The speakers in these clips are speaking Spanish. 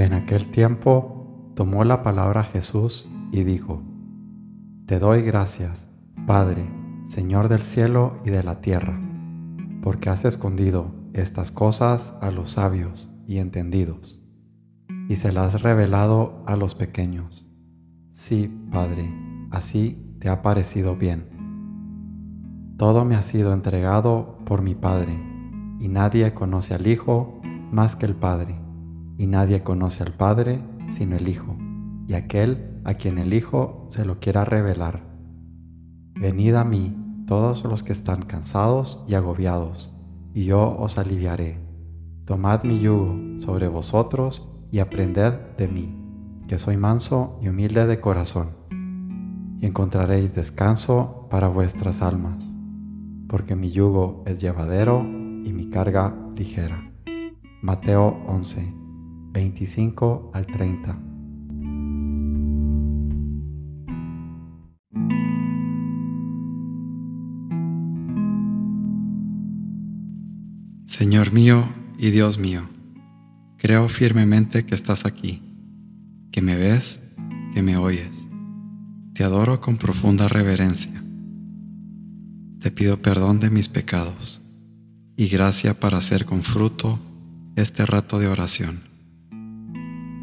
En aquel tiempo tomó la palabra Jesús y dijo, Te doy gracias, Padre, Señor del cielo y de la tierra, porque has escondido estas cosas a los sabios y entendidos, y se las has revelado a los pequeños. Sí, Padre, así te ha parecido bien. Todo me ha sido entregado por mi Padre, y nadie conoce al Hijo más que el Padre y nadie conoce al Padre sino el Hijo, y aquel a quien el Hijo se lo quiera revelar. Venid a mí todos los que están cansados y agobiados, y yo os aliviaré. Tomad mi yugo sobre vosotros y aprended de mí, que soy manso y humilde de corazón, y encontraréis descanso para vuestras almas, porque mi yugo es llevadero y mi carga ligera. Mateo 11 25 al 30. Señor mío y Dios mío, creo firmemente que estás aquí, que me ves, que me oyes. Te adoro con profunda reverencia. Te pido perdón de mis pecados y gracia para hacer con fruto este rato de oración.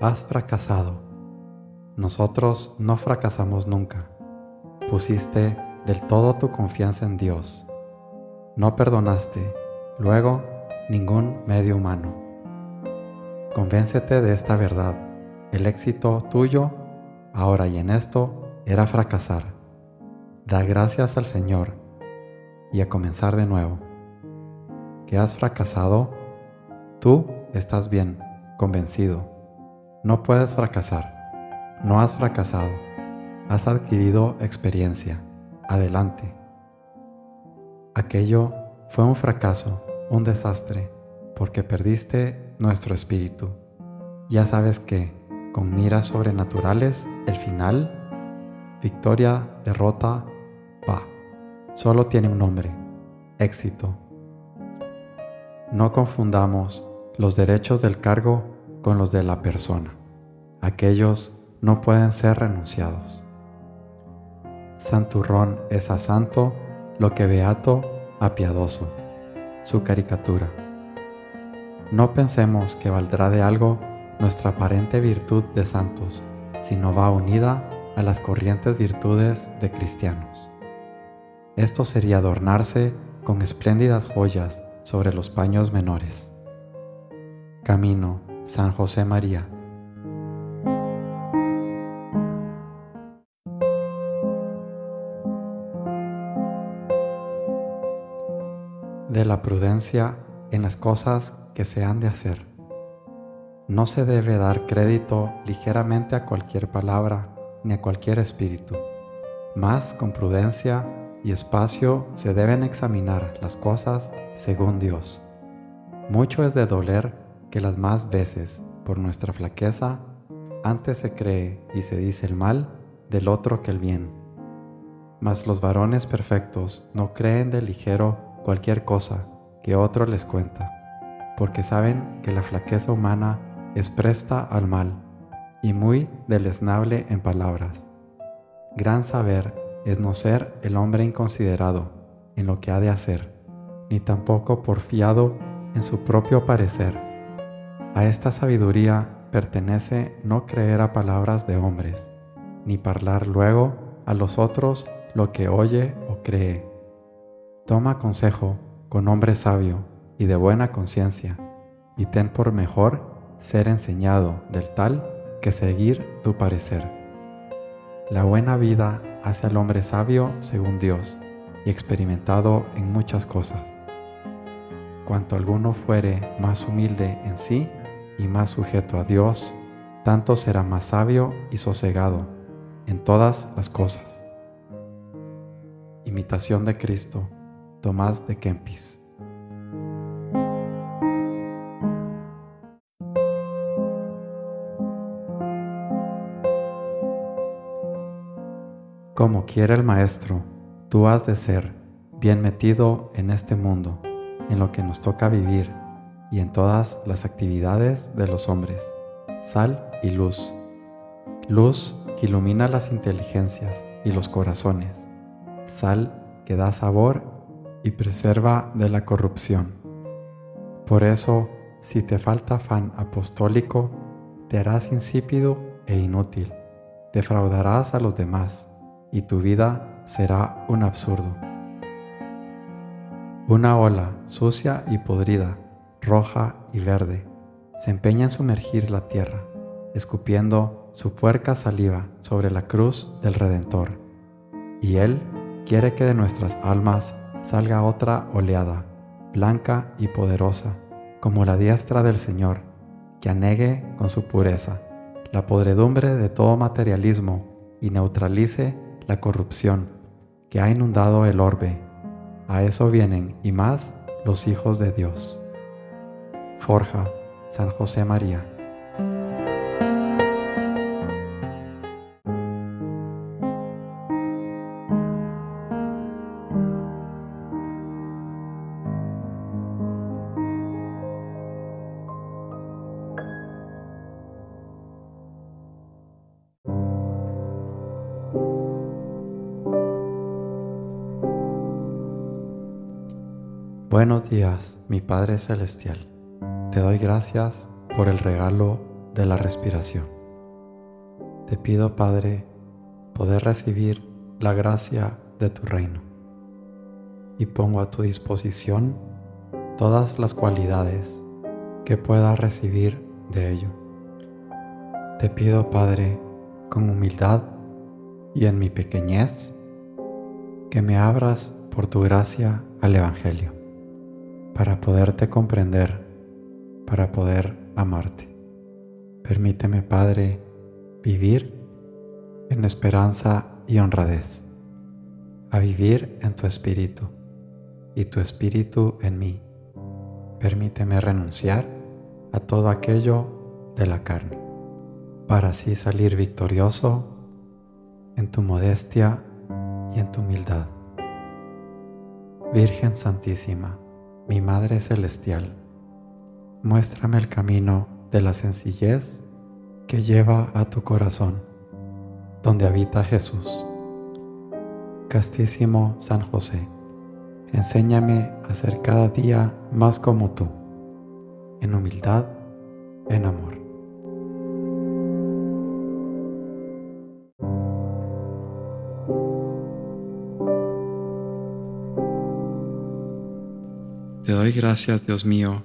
Has fracasado. Nosotros no fracasamos nunca. Pusiste del todo tu confianza en Dios. No perdonaste, luego, ningún medio humano. Convéncete de esta verdad. El éxito tuyo, ahora y en esto, era fracasar. Da gracias al Señor y a comenzar de nuevo. ¿Que has fracasado? Tú estás bien, convencido no puedes fracasar. No has fracasado. Has adquirido experiencia. Adelante. Aquello fue un fracaso, un desastre, porque perdiste nuestro espíritu. Ya sabes que, con miras sobrenaturales, el final, victoria, derrota, va, solo tiene un nombre, éxito. No confundamos los derechos del cargo con los de la persona. Aquellos no pueden ser renunciados. Santurrón es a santo lo que beato a piadoso. Su caricatura. No pensemos que valdrá de algo nuestra aparente virtud de santos, si no va unida a las corrientes virtudes de cristianos. Esto sería adornarse con espléndidas joyas sobre los paños menores. Camino San José María. De la prudencia en las cosas que se han de hacer. No se debe dar crédito ligeramente a cualquier palabra ni a cualquier espíritu. Más con prudencia y espacio se deben examinar las cosas según Dios. Mucho es de doler que las más veces, por nuestra flaqueza, antes se cree y se dice el mal del otro que el bien. Mas los varones perfectos no creen de ligero cualquier cosa que otro les cuenta, porque saben que la flaqueza humana es presta al mal y muy deleznable en palabras. Gran saber es no ser el hombre inconsiderado en lo que ha de hacer, ni tampoco porfiado en su propio parecer a esta sabiduría pertenece no creer a palabras de hombres, ni hablar luego a los otros lo que oye o cree. Toma consejo con hombre sabio y de buena conciencia, y ten por mejor ser enseñado del tal que seguir tu parecer. La buena vida hace al hombre sabio según Dios y experimentado en muchas cosas. cuanto alguno fuere más humilde en sí y más sujeto a Dios, tanto será más sabio y sosegado en todas las cosas. Imitación de Cristo, Tomás de Kempis. Como quiere el Maestro, tú has de ser bien metido en este mundo, en lo que nos toca vivir y en todas las actividades de los hombres, sal y luz. Luz que ilumina las inteligencias y los corazones, sal que da sabor y preserva de la corrupción. Por eso, si te falta afán apostólico, te harás insípido e inútil, defraudarás a los demás y tu vida será un absurdo. Una ola sucia y podrida, roja y verde, se empeña en sumergir la tierra, escupiendo su puerca saliva sobre la cruz del Redentor. Y Él quiere que de nuestras almas salga otra oleada, blanca y poderosa, como la diestra del Señor, que anegue con su pureza la podredumbre de todo materialismo y neutralice la corrupción que ha inundado el orbe. A eso vienen y más los hijos de Dios. Forja, San José María. Buenos días, mi Padre Celestial. Te doy gracias por el regalo de la respiración. Te pido, Padre, poder recibir la gracia de tu reino y pongo a tu disposición todas las cualidades que pueda recibir de ello. Te pido, Padre, con humildad y en mi pequeñez, que me abras por tu gracia al Evangelio para poderte comprender, para poder amarte. Permíteme, Padre, vivir en esperanza y honradez, a vivir en tu espíritu y tu espíritu en mí. Permíteme renunciar a todo aquello de la carne, para así salir victorioso en tu modestia y en tu humildad. Virgen Santísima, mi Madre Celestial, muéstrame el camino de la sencillez que lleva a tu corazón, donde habita Jesús. Castísimo San José, enséñame a ser cada día más como tú, en humildad, en amor. Te doy gracias, Dios mío,